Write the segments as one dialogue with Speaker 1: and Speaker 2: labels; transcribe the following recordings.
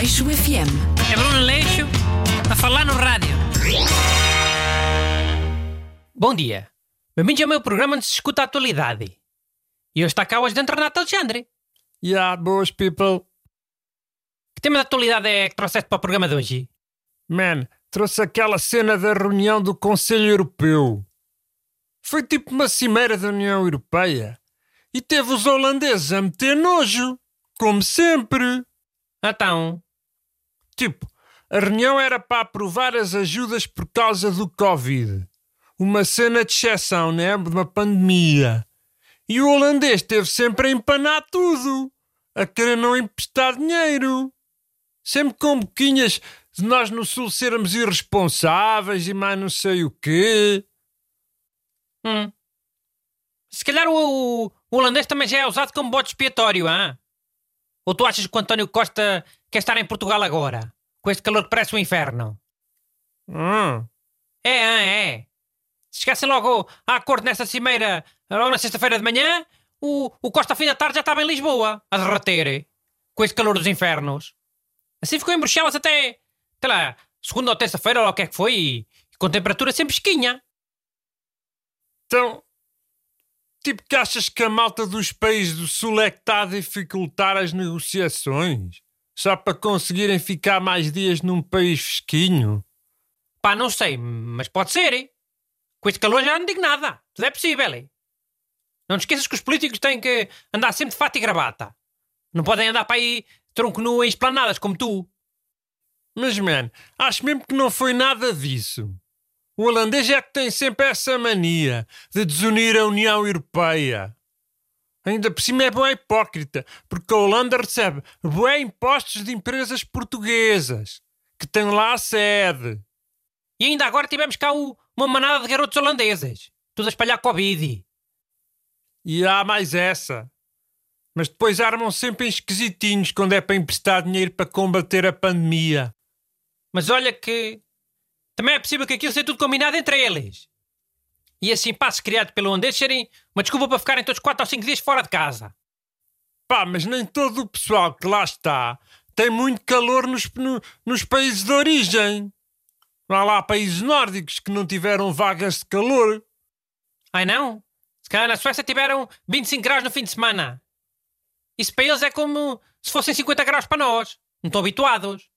Speaker 1: Leixo FM.
Speaker 2: É Bruno Leixo a falar no rádio. Bom dia. Bem-vindos ao meu programa onde se escuta a atualidade. E hoje está cá o ajudante Renato Alexandre.
Speaker 3: Yeah, boas people.
Speaker 2: Que tema de atualidade é que trouxeste para o programa de hoje?
Speaker 3: Man, trouxe aquela cena da reunião do Conselho Europeu. Foi tipo uma cimeira da União Europeia. E teve os holandeses a meter nojo. Como sempre.
Speaker 2: Então,
Speaker 3: Tipo, a reunião era para aprovar as ajudas por causa do Covid. Uma cena de exceção, né? De uma pandemia. E o holandês teve sempre a empanar tudo. A querer não emprestar dinheiro. Sempre com boquinhas de nós no Sul sermos irresponsáveis e mais não sei o quê.
Speaker 2: hum. se calhar o, o holandês também já é usado como bote expiatório, hã? Ou tu achas que o António Costa quer estar em Portugal agora? Com este calor que parece um inferno?
Speaker 3: Hum.
Speaker 2: É, hã, é. Se chegasse logo a acordo nessa cimeira, logo na sexta-feira de manhã, o, o Costa, ao fim da tarde, já estava em Lisboa, a derreter, com este calor dos infernos. Assim ficou em Bruxelas até, sei lá, segunda ou terça-feira, ou o que é que foi, e com temperatura sempre esquinha.
Speaker 3: Então, tipo que achas que a malta dos países do Sul é que está a dificultar as negociações? Só para conseguirem ficar mais dias num país fresquinho?
Speaker 2: Pá, não sei, mas pode ser, hein? Com este calor já não digo nada. Tudo é possível, hein? Não te esqueças que os políticos têm que andar sempre de fato e gravata. Não podem andar para aí tronco nu em esplanadas como tu.
Speaker 3: Mas, man, acho mesmo que não foi nada disso. O holandês é que tem sempre essa mania de desunir a União Europeia. Ainda por cima é boa hipócrita, porque a Holanda recebe bué impostos de empresas portuguesas, que têm lá a sede.
Speaker 2: E ainda agora tivemos cá o- uma manada de garotos holandeses. Tudo a espalhar Covid.
Speaker 3: E há mais essa. Mas depois armam sempre em esquisitinhos quando é para emprestar dinheiro para combater a pandemia.
Speaker 2: Mas olha que também é possível que aquilo seja tudo combinado entre eles. E assim passos criados pelo holandês serem uma desculpa para ficarem todos 4 ou 5 dias fora de casa.
Speaker 3: Pá, mas nem todo o pessoal que lá está tem muito calor nos, no- nos países de origem. Há lá países nórdicos que não tiveram vagas de calor.
Speaker 2: Ai não? Se calhar na Suécia tiveram 25 graus no fim de semana. Isso para eles é como se fossem 50 graus para nós. Não estão habituados.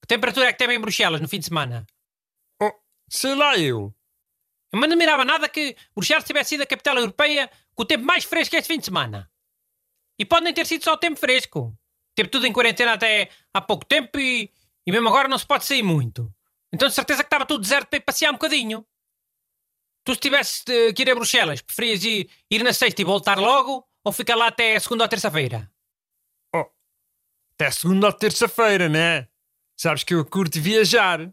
Speaker 2: Que temperatura é que teve em Bruxelas no fim de semana?
Speaker 3: Oh, sei lá eu.
Speaker 2: Mas não mirava nada que Bruxelas tivesse sido a capital europeia com o tempo mais fresco este fim de semana. E pode nem ter sido só o tempo fresco. Teve tudo em quarentena até há pouco tempo e, e mesmo agora não se pode sair muito. Então de certeza que estava tudo deserto para ir passear um bocadinho. Tu se tivesses de, que ir a Bruxelas, preferias ir, ir na sexta e voltar logo ou ficar lá até segunda ou terça-feira?
Speaker 3: Oh, até segunda ou terça-feira, né? Sabes que eu curto viajar.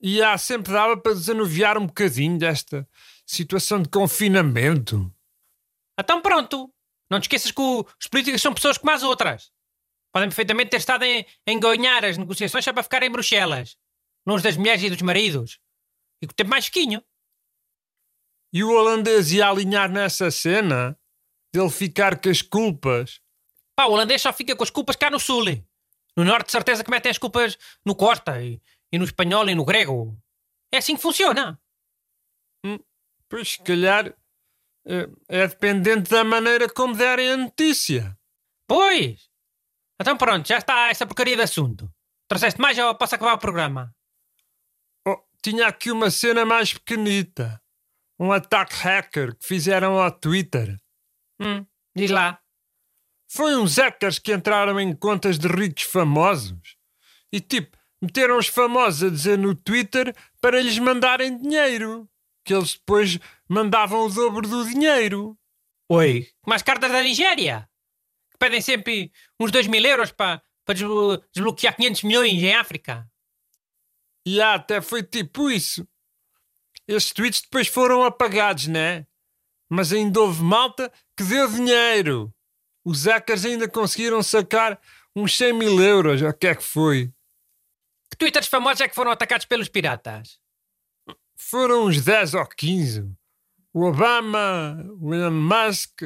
Speaker 3: E há sempre dava para desanuviar um bocadinho desta situação de confinamento.
Speaker 2: Então pronto. Não te esqueças que o- os políticos são pessoas como as outras. Podem perfeitamente ter estado em, em ganhar as negociações só para ficar em Bruxelas. Longe das mulheres e dos maridos. E com o tempo mais fresquinho.
Speaker 3: E o holandês ia alinhar nessa cena dele ficar com as culpas.
Speaker 2: Pá, o holandês só fica com as culpas cá no sul. No norte, de certeza que metem as culpas no Costa e, e no espanhol e no grego. É assim que funciona.
Speaker 3: Pois, se calhar, eh, é dependente da maneira como derem a notícia.
Speaker 2: Pois. Então pronto, já está essa porcaria de assunto. Trouxeste mais ou posso acabar o programa?
Speaker 3: Oh, tinha aqui uma cena mais pequenita. Um ataque hacker que fizeram ao Twitter.
Speaker 2: Hum, diz lá.
Speaker 3: Foi uns hackers que entraram em contas de ricos famosos e, tipo, meteram os famosos a dizer no Twitter para lhes mandarem dinheiro. Que eles depois mandavam o dobro do dinheiro.
Speaker 2: Oi. Como as cartas da Nigéria. Que pedem sempre uns 2 mil euros para para desblo- desbloquear 500 milhões em África.
Speaker 3: E há, até foi tipo isso. Esses tweets depois foram apagados, né? Mas ainda houve malta que deu dinheiro. Os hackers ainda conseguiram sacar uns 100 mil euros, o que é que foi?
Speaker 2: Que twitters famosos é que foram atacados pelos piratas?
Speaker 3: Foram uns 10 ou 15. O Obama, o Elon Musk,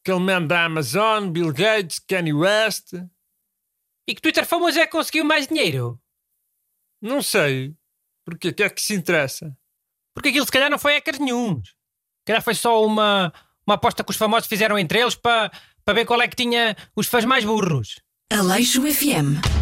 Speaker 3: aquele man da Amazon, Bill Gates, Kanye West.
Speaker 2: E que Twitter famoso é que conseguiu mais dinheiro?
Speaker 3: Não sei. Porque o que é que se interessa?
Speaker 2: Porque aquilo se calhar não foi hackers nenhum. Se calhar foi só uma, uma aposta que os famosos fizeram entre eles para para ver qual é que tinha os fãs mais burros.
Speaker 1: Aleixo FM.